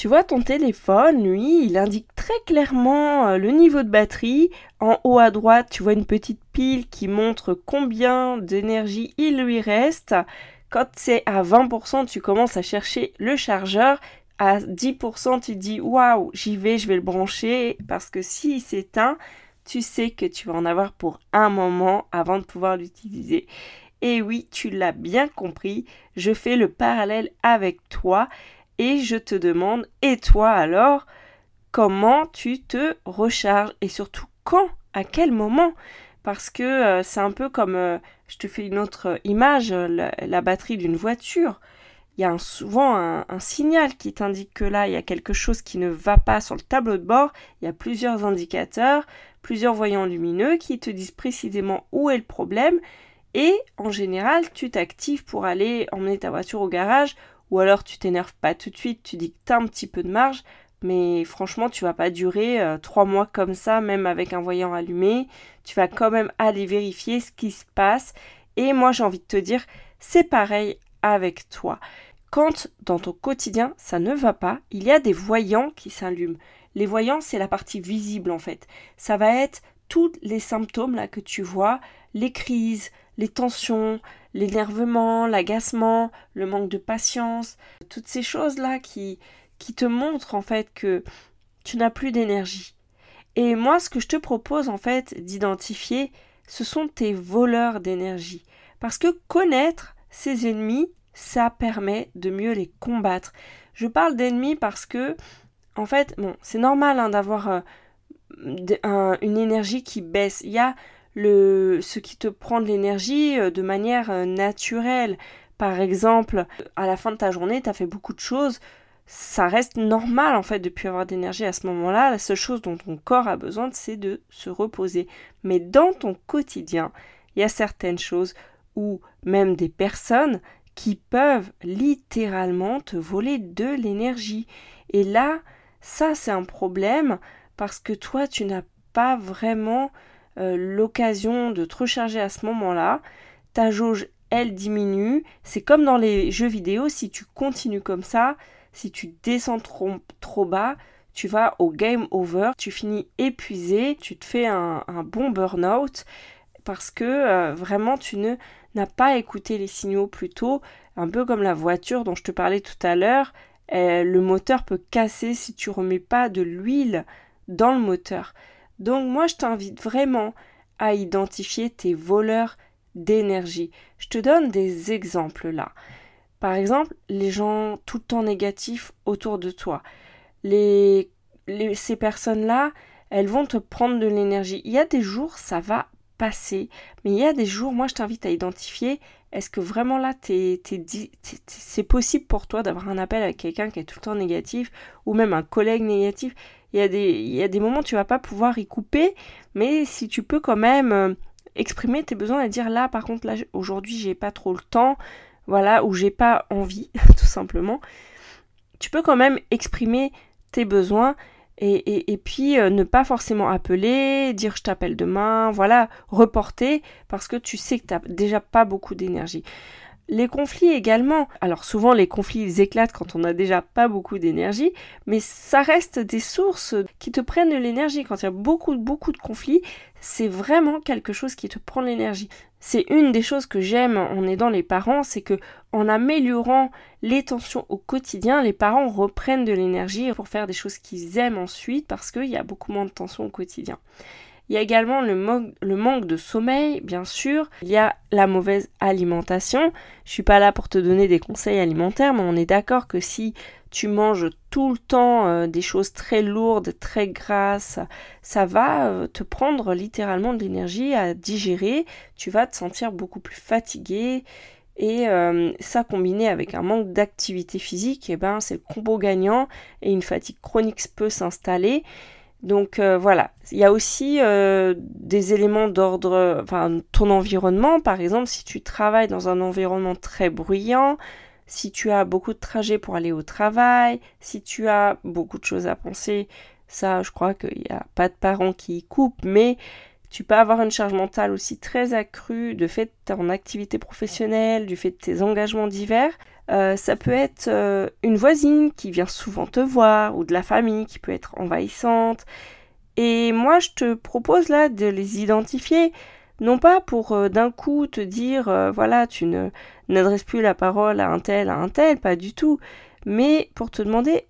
Tu vois ton téléphone, lui, il indique très clairement euh, le niveau de batterie. En haut à droite, tu vois une petite pile qui montre combien d'énergie il lui reste. Quand c'est à 20%, tu commences à chercher le chargeur. À 10%, tu dis waouh, j'y vais, je vais le brancher parce que s'il s'éteint, tu sais que tu vas en avoir pour un moment avant de pouvoir l'utiliser. Et oui, tu l'as bien compris, je fais le parallèle avec toi et je te demande, et toi alors, comment tu te recharges et surtout quand, à quel moment? Parce que euh, c'est un peu comme, euh, je te fais une autre image, la, batterie d'une voiture. Il y a souvent un, un, signal qui t'indique que là, il y a quelque chose qui ne va pas sur le tableau de bord. Il y a plusieurs indicateurs, plusieurs voyants lumineux qui te disent précisément où est le problème. Et en général, tu t'actives pour aller emmener ta voiture au garage ou alors tu t'énerves pas tout de suite, tu dis que tu as un petit peu de marge, mais franchement tu vas pas durer euh, trois mois comme ça, même avec un voyant allumé, tu vas quand même aller vérifier ce qui se passe, et moi j'ai envie de te dire, c'est pareil avec toi. Quand dans ton quotidien ça ne va pas, il y a des voyants qui s'allument. Les voyants, c'est la partie visible en fait. Ça va être tous les symptômes là que tu vois, les crises, les tensions, l'énervement, l'agacement, le manque de patience, toutes ces choses-là qui, qui te montrent en fait que tu n'as plus d'énergie. Et moi, ce que je te propose en fait d'identifier, ce sont tes voleurs d'énergie. Parce que connaître ces ennemis, ça permet de mieux les combattre. Je parle d'ennemis parce que, en fait, bon, c'est normal hein, d'avoir euh, une énergie qui baisse. Il y a le, ce qui te prend de l'énergie euh, de manière euh, naturelle. Par exemple, à la fin de ta journée, tu as fait beaucoup de choses. Ça reste normal en fait de plus avoir d'énergie à ce moment-là. La seule chose dont ton corps a besoin, c'est de se reposer. Mais dans ton quotidien, il y a certaines choses ou même des personnes qui peuvent littéralement te voler de l'énergie. Et là, ça c'est un problème parce que toi, tu n'as pas vraiment euh, l'occasion de te recharger à ce moment-là. Ta jauge, elle diminue. C'est comme dans les jeux vidéo, si tu continues comme ça, si tu descends trop, trop bas, tu vas au game over, tu finis épuisé, tu te fais un, bon burn-out parce que euh, vraiment tu ne n'as pas écouté les signaux plus tôt, un peu comme la voiture dont je te parlais tout à l'heure, euh, le moteur peut casser si tu remets pas de l'huile dans le moteur. Donc moi, je t'invite vraiment à identifier tes voleurs d'énergie. Je te donne des exemples là. Par exemple, les gens tout le temps négatifs autour de toi. Ces personnes-là, elles vont te prendre de l'énergie. Il y a des jours, ça va passer, mais il y a des jours, moi je t'invite à identifier, est-ce que vraiment là, c'est possible pour toi d'avoir un appel avec quelqu'un qui est tout le temps négatif, ou même un collègue négatif? Il y, a des, moments où tu vas pas pouvoir y couper, mais si tu peux quand même euh, exprimer tes besoins et dire là, par contre, là, aujourd'hui, j'ai pas trop le temps, voilà, ou j'ai pas envie, tout simplement, tu peux quand même exprimer tes besoins et, et, puis euh, ne pas forcément appeler, dire je t'appelle demain, voilà, reporter parce que tu sais que tu n'as déjà pas beaucoup d'énergie. Les conflits également. Alors souvent les conflits éclatent quand on n'a déjà pas beaucoup d'énergie, mais ça reste des sources qui te prennent de l'énergie. Quand il y a beaucoup beaucoup de conflits, c'est vraiment quelque chose qui te prend de l'énergie. C'est une des choses que j'aime en aidant les parents, c'est que en améliorant les tensions au quotidien, les parents reprennent de l'énergie pour faire des choses qu'ils aiment ensuite parce qu'il y a beaucoup moins de tensions au quotidien. Il y a également le, manque de sommeil, bien sûr. Il y a la mauvaise alimentation. Je suis pas là pour te donner des conseils alimentaires, mais on est d'accord que si tu manges tout le temps euh, des choses très lourdes, très grasses, ça va euh, te prendre littéralement de l'énergie à digérer. Tu vas te sentir beaucoup plus fatigué Et euh, ça combiné avec un manque d'activité physique, eh ben, c'est le combo gagnant et une fatigue chronique peut s'installer. Donc euh, voilà, il y a aussi euh, des éléments d'ordre, enfin ton environnement, par exemple, si tu travailles dans un environnement très bruyant, si tu as beaucoup de trajets pour aller au travail, si tu as beaucoup de choses à penser, ça je crois qu'il n'y a pas de parents qui y coupent, mais tu peux avoir une charge mentale aussi très accrue de fait de ton activité professionnelle, du fait de tes engagements divers. Euh, ça peut être euh, une voisine qui vient souvent te voir ou de la famille qui peut être envahissante. Et moi, je te propose là de les identifier, non pas pour euh, d'un coup te dire, voilà, tu ne n'adresses plus la parole à un tel, à un tel, pas du tout, mais pour te demander,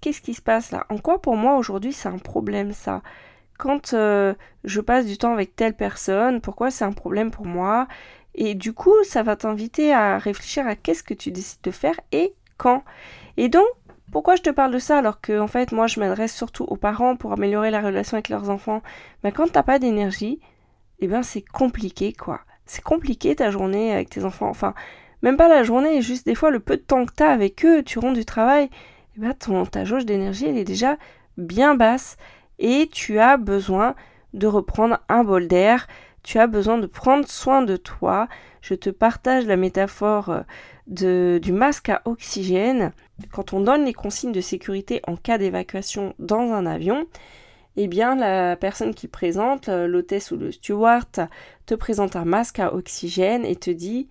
qu'est-ce qui se passe là? En quoi pour moi aujourd'hui c'est un problème ça? Quand je passe du temps avec telle personne, pourquoi c'est un problème pour moi? Et du coup, ça va t'inviter à réfléchir à qu'est-ce que tu décides de faire et quand. Et donc, pourquoi je te parle de ça alors que en fait moi je m'adresse surtout aux parents pour améliorer la relation avec leurs enfants? Mais ben, quand t'as pas d'énergie, eh ben c'est compliqué quoi. C'est compliqué ta journée avec tes enfants. Enfin, même pas la journée, juste des fois le peu de temps que t'as avec eux, tu rentres du travail, eh ben ta jauge d'énergie elle est déjà bien basse et tu as besoin de reprendre un bol d'air, tu as besoin de prendre soin de toi. Je te partage la métaphore euh, du masque à oxygène. Quand on donne les consignes de sécurité en cas d'évacuation dans un avion, eh bien la personne qui présente, euh, l'hôtesse ou le steward, te présente un masque à oxygène et te dit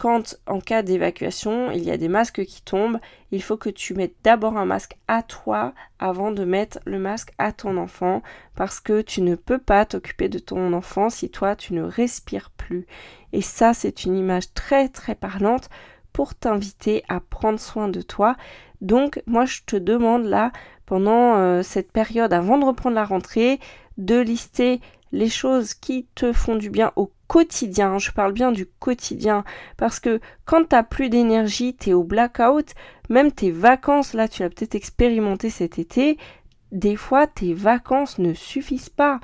quand en cas d'évacuation, il y a des masques qui tombent, il faut que tu mettes d'abord un masque à toi avant de mettre le masque à ton enfant parce que tu ne peux pas t'occuper de ton enfant si toi tu ne respires plus. Et ça, c'est une image très très parlante pour t'inviter à prendre soin de toi. Donc moi je te demande là, pendant euh, cette période avant de reprendre la rentrée, de lister les choses qui te font du bien au quotidien, je parle bien du quotidien, parce que quand t'as plus d'énergie, t'es au blackout, même tes vacances, là tu l'as peut-être expérimenté cet été, des fois tes vacances ne suffisent pas.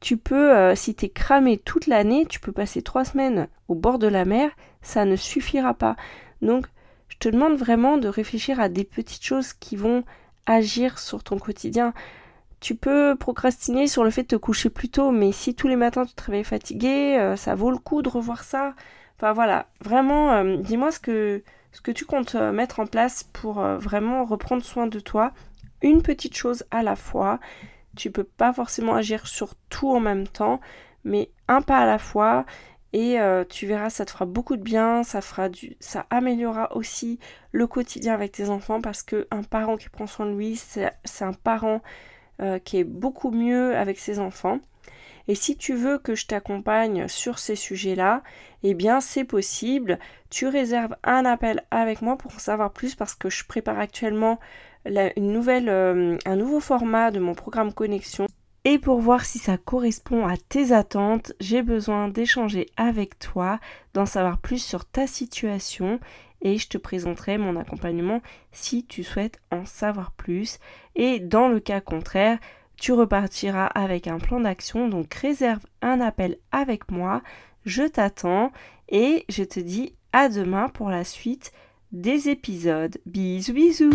Tu peux, euh, si t'es cramé toute l'année, tu peux passer trois semaines au bord de la mer, ça ne suffira pas. Donc, je te demande vraiment de réfléchir à des petites choses qui vont agir sur ton quotidien tu peux procrastiner sur le fait de te coucher plus tôt, mais si tous les matins tu te réveilles fatigué, euh, ça vaut le coup de revoir ça. Enfin voilà, vraiment, euh, dis-moi ce que, ce que tu comptes euh, mettre en place pour vraiment reprendre soin de toi, une petite chose à la fois. Tu peux pas forcément agir sur tout en même temps, mais un pas à la fois. Et tu verras, ça te fera beaucoup de bien, ça fera du, ça améliorera aussi le quotidien avec tes enfants parce que un parent qui prend soin de lui, c'est un parent euh, qui est beaucoup mieux avec ses enfants. Et si tu veux que je t'accompagne sur ces sujets-là, eh bien c'est possible. Tu réserves un appel avec moi pour en savoir plus parce que je prépare actuellement euh, un nouveau format de mon programme Connexion. Et pour voir si ça correspond à tes attentes, j'ai besoin d'échanger avec toi, d'en savoir plus sur ta situation et je te présenterai mon accompagnement si tu souhaites en savoir plus. Et dans le cas contraire, tu repartiras avec un plan d'action, donc réserve un appel avec moi, je t'attends et je te dis à demain pour la suite des épisodes. Bisous bisous